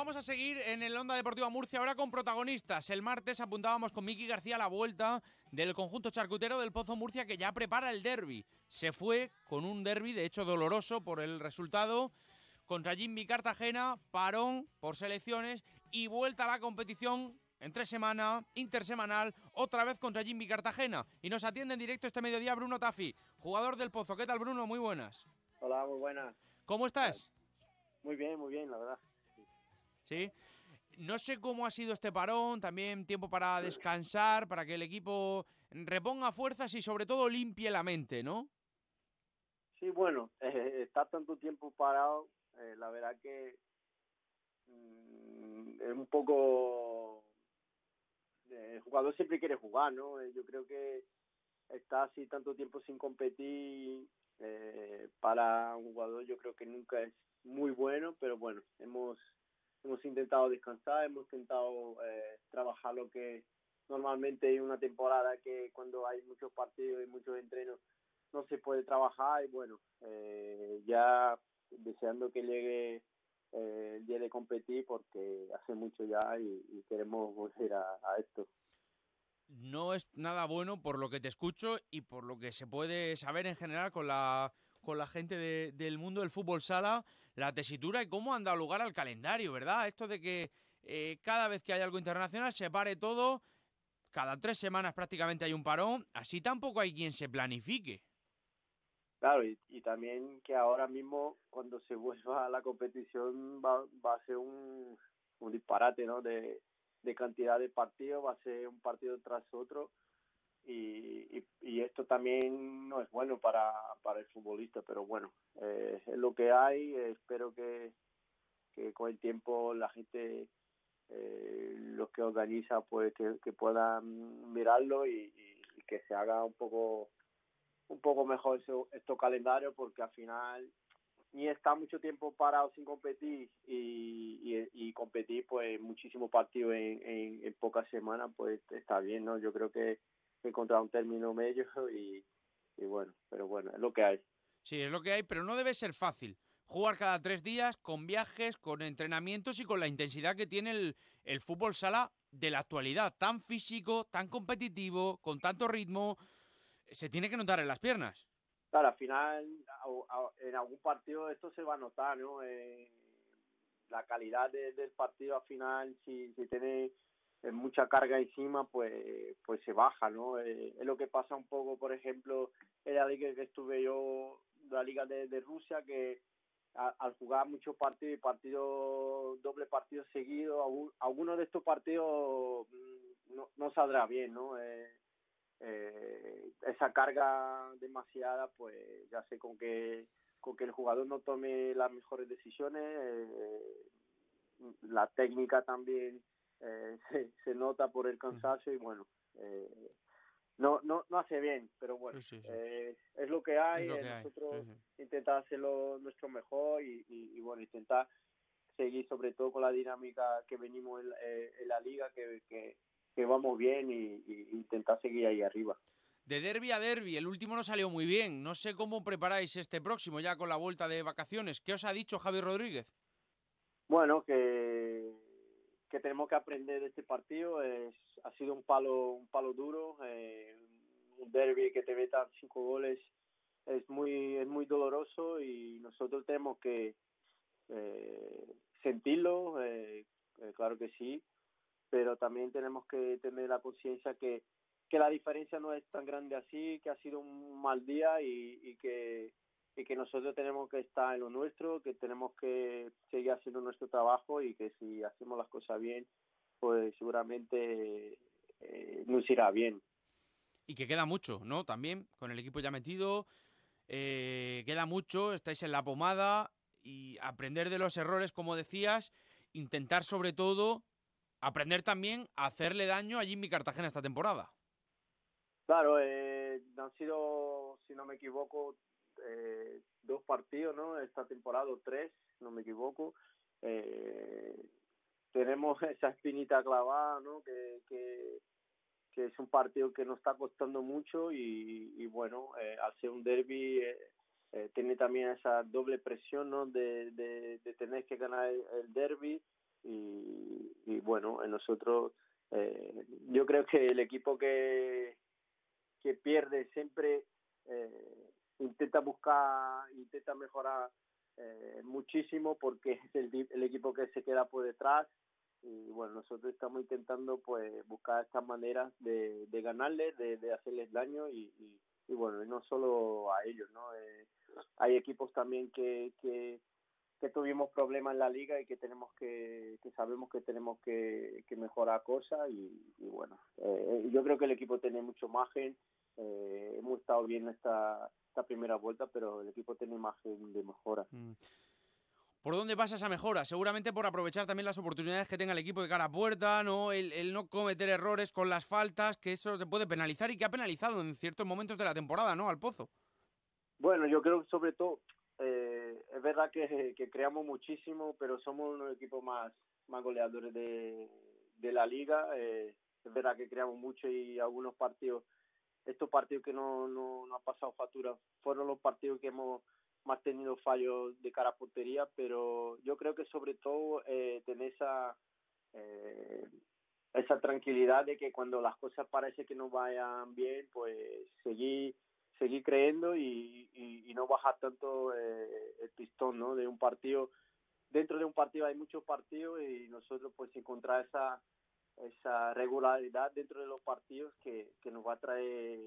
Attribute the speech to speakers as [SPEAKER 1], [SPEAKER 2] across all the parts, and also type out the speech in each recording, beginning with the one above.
[SPEAKER 1] Vamos a seguir en el Onda Deportiva Murcia ahora con protagonistas. El martes apuntábamos con Miki García a la vuelta del conjunto charcutero del Pozo Murcia que ya prepara el derby. Se fue con un derby, de hecho doloroso por el resultado, contra Jimmy Cartagena, parón por selecciones y vuelta a la competición entre semana, intersemanal, otra vez contra Jimmy Cartagena. Y nos atiende en directo este mediodía Bruno Tafi, jugador del Pozo. ¿Qué tal, Bruno? Muy buenas.
[SPEAKER 2] Hola, muy buenas.
[SPEAKER 1] ¿Cómo estás?
[SPEAKER 2] Muy bien, muy bien, la verdad.
[SPEAKER 1] ¿Sí? No sé cómo ha sido este parón, también tiempo para descansar, para que el equipo reponga fuerzas y sobre todo limpie la mente, ¿no?
[SPEAKER 2] Sí, bueno, eh, estar tanto tiempo parado, eh, la verdad que mm, es un poco... Eh, el jugador siempre quiere jugar, ¿no? Eh, yo creo que estar así tanto tiempo sin competir para un jugador yo creo que nunca es muy bueno, pero bueno, hemos intentado descansar, hemos intentado eh, trabajar lo que normalmente hay una temporada que cuando hay muchos partidos y muchos entrenos no se puede trabajar y bueno, eh, ya deseando que llegue eh, el día de competir porque hace mucho ya y, queremos volver a, a esto.
[SPEAKER 1] No es nada bueno por lo que te escucho y por lo que se puede saber en general con la con la gente del mundo del fútbol sala la tesitura y cómo han dado lugar al calendario, ¿verdad? Esto de que eh, cada vez que hay algo internacional se pare todo, cada tres semanas prácticamente hay un parón, así tampoco hay quien se planifique.
[SPEAKER 2] Claro, y, también que ahora mismo cuando se vuelva a la competición va, va a ser un, disparate, ¿no? De, de cantidad de partidos, va a ser un partido tras otro y, y, esto también no es bueno para, para el futbolista, pero bueno, eh, es lo que hay, espero que, con el tiempo la gente, eh, los que organiza, pues que, puedan mirarlo y, que se haga un poco un poco mejor estos calendarios porque al final ni está mucho tiempo parado sin competir y, y, competir pues muchísimos partidos en, en, en, pocas semanas pues está bien no yo creo que encontrar un término medio y, bueno, pero bueno, es lo que hay.
[SPEAKER 1] Sí, es lo que hay, pero no debe ser fácil. Jugar cada tres días con viajes, con entrenamientos y con la intensidad que tiene el, el fútbol sala de la actualidad, tan físico, tan competitivo, con tanto ritmo, se tiene que notar en las piernas.
[SPEAKER 2] Claro, al final, en algún partido esto se va a notar, ¿no? Eh, la calidad del partido al final, si, si tiene mucha carga encima, pues, pues se baja, ¿no? Eh, es lo que pasa un poco, por ejemplo, en la liga que estuve yo, la liga de, de Rusia, que al jugar muchos partidos y partidos, doble partido seguido, algunos de estos partidos mm, no, no saldrá bien, ¿no? Eh, eh, esa carga demasiada, pues ya sé con que con que el jugador no tome las mejores decisiones, eh, la técnica también eh, se, se, nota por el cansancio y bueno, eh, no, no, no hace bien, pero bueno, Eh, es lo que hay,
[SPEAKER 1] lo que
[SPEAKER 2] nosotros
[SPEAKER 1] hay.
[SPEAKER 2] intentar hacerlo nuestro mejor y, y, y, bueno, intentar seguir sobre todo con la dinámica que venimos en, eh, en la liga, que, que, que, vamos bien y, y intentar seguir ahí arriba.
[SPEAKER 1] De derby a derby, el último no salió muy bien. No sé cómo preparáis este próximo ya con la vuelta de vacaciones. ¿Qué os ha dicho Javi Rodríguez?
[SPEAKER 2] Bueno, que que tenemos que aprender de este partido. Es ha sido un palo un palo duro eh, un derby que te metan cinco goles es muy es muy doloroso y nosotros tenemos que eh, sentirlo eh, eh, claro que sí pero también tenemos que tener la conciencia que que la diferencia no es tan grande así que ha sido un mal día y, y que y que nosotros tenemos que estar en lo nuestro, que tenemos que seguir haciendo nuestro trabajo y que si hacemos las cosas bien, pues seguramente eh, nos irá bien.
[SPEAKER 1] Y que queda mucho, ¿no? También, con el equipo ya metido, eh, queda mucho, estáis en la pomada y aprender de los errores, como decías, intentar sobre todo aprender también a hacerle daño a Jimmy Cartagena esta temporada.
[SPEAKER 2] Claro, eh, han sido, si no me equivoco, eh, dos partidos, ¿no? Esta temporada, tres, no me equivoco. Eh, tenemos esa espinita clavada, ¿no? Que, que, que, es un partido que nos está costando mucho y, y bueno, eh, al ser un derby eh, eh, tiene también esa doble presión, ¿no? De, tener que ganar el, el derby y, bueno, nosotros, yo creo que el equipo que, que pierde siempre eh, intenta buscar, intenta mejorar eh, muchísimo porque es el, el, equipo que se queda por detrás y bueno, nosotros estamos intentando pues buscar estas maneras de, ganarles, de, hacerles daño y, y, bueno, y no solo a ellos, ¿no? Eh, hay equipos también que, que, que, tuvimos problemas en la liga y que tenemos que, que sabemos que tenemos que, que mejorar cosas y, y bueno, eh, yo creo que el equipo tiene mucho margen, eh, hemos estado bien esta, esta primera vuelta, pero el equipo tiene margen de mejora.
[SPEAKER 1] Mm. ¿Por dónde pasa esa mejora? Seguramente por aprovechar también las oportunidades que tenga el equipo de cara a puerta, ¿no? El, el, no cometer errores con las faltas, que eso te puede penalizar y que ha penalizado en ciertos momentos de la temporada, ¿no? Al Pozo.
[SPEAKER 2] Bueno, yo creo que sobre todo, eh, es verdad que, que, creamos muchísimo, pero somos uno de los equipos más, más goleadores de, de la liga. Eh, es verdad que creamos mucho y algunos partidos, estos partidos que no, no, no ha pasado factura, fueron los partidos que hemos más tenido fallos de cara a portería, pero yo creo que sobre todo eh, tener esa eh, esa tranquilidad de que cuando las cosas parece que no vayan bien, pues seguir seguir creyendo y, y, y no bajar tanto eh, el pistón, ¿no? De un partido dentro de un partido hay muchos partidos y nosotros pues encontrar esa esa regularidad dentro de los partidos que, que nos va a traer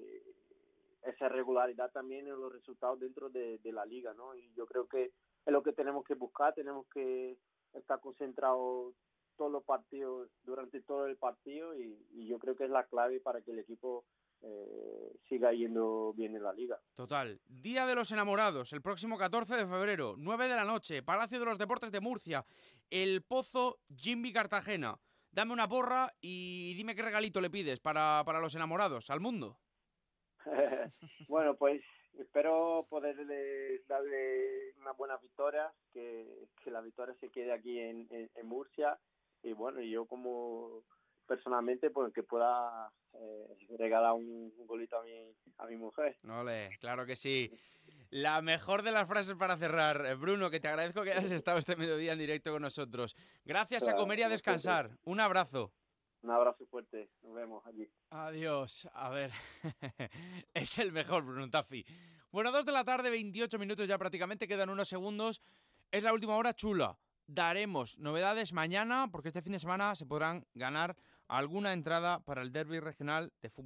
[SPEAKER 2] esa regularidad también en los resultados dentro de, de, la liga, ¿no? Y yo creo que es lo que tenemos que buscar, tenemos que estar concentrados todos los partidos, durante todo el partido y, yo creo que es la clave para que el equipo eh, siga yendo bien en la liga.
[SPEAKER 1] Total. Día de los enamorados, el próximo 14 de febrero, 9 de la noche, Palacio de los Deportes de Murcia, El Pozo, Jimby Cartagena. Dame una porra y dime qué regalito le pides para, para los enamorados, al mundo.
[SPEAKER 2] bueno, pues espero poderle darle una buena victoria, que, que la victoria se quede aquí en, en, en, Murcia y bueno, yo como personalmente pues que pueda eh, regalar un, un, golito a mi, a mi mujer.
[SPEAKER 1] Ole, claro que sí. La mejor de las frases para cerrar, eh, Bruno, que te agradezco que hayas estado este mediodía en directo con nosotros. Gracias claro, a comer y a descansar. Un abrazo.
[SPEAKER 2] Un abrazo fuerte. Nos vemos allí.
[SPEAKER 1] Adiós. A ver, es el mejor Bruno Taffi. Bueno, dos de la tarde, 28 minutos ya prácticamente, quedan unos segundos. Es la última hora chula. Daremos novedades mañana porque este fin de semana se podrán ganar alguna entrada para el derby regional de fútbol.